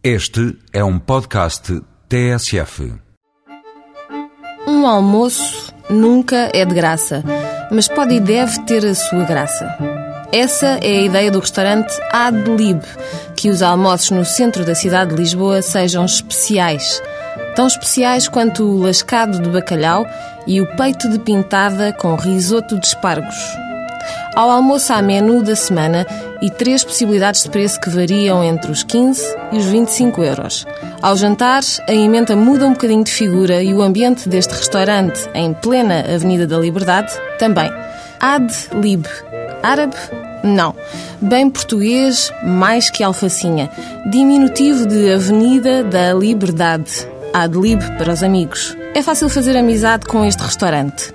Este é um podcast TSF. Um almoço nunca é de graça, mas pode e deve ter a sua graça. Essa é a ideia do restaurante Ad Lib, que os almoços no centro da cidade de Lisboa sejam especiais. Tão especiais quanto o lascado de bacalhau e o peito de pintada com risoto de espargos. Ao almoço há menu da semana e três possibilidades de preço que variam entre os 15 e os 25 euros. Ao jantar, a emenda muda um bocadinho de figura e o ambiente deste restaurante, em plena Avenida da Liberdade, também. Ad Lib. Árabe? Não. Bem português, mais que alfacinha. Diminutivo de Avenida da Liberdade. Ad Lib para os amigos. É fácil fazer amizade com este restaurante.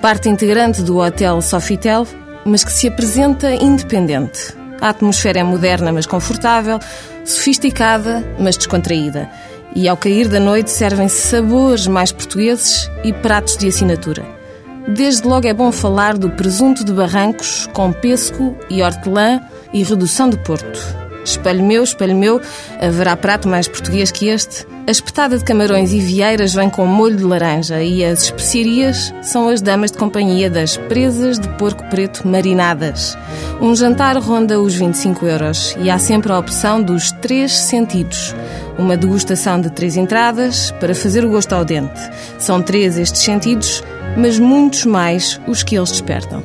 Parte integrante do Hotel Sofitel, mas que se apresenta independente. A atmosfera é moderna, mas confortável, sofisticada, mas descontraída. E ao cair da noite servem-se sabores mais portugueses e pratos de assinatura. Desde logo é bom falar do presunto de barrancos com pêssego e hortelã e redução de porto. Espelho meu, espelho meu, haverá prato mais português que este? A espetada de camarões e vieiras vem com molho de laranja e as especiarias são as damas de companhia das presas de porco preto marinadas. Um jantar ronda os 25 euros e há sempre a opção dos três sentidos. Uma degustação de três entradas para fazer o gosto ao dente. São três estes sentidos, mas muitos mais os que eles despertam.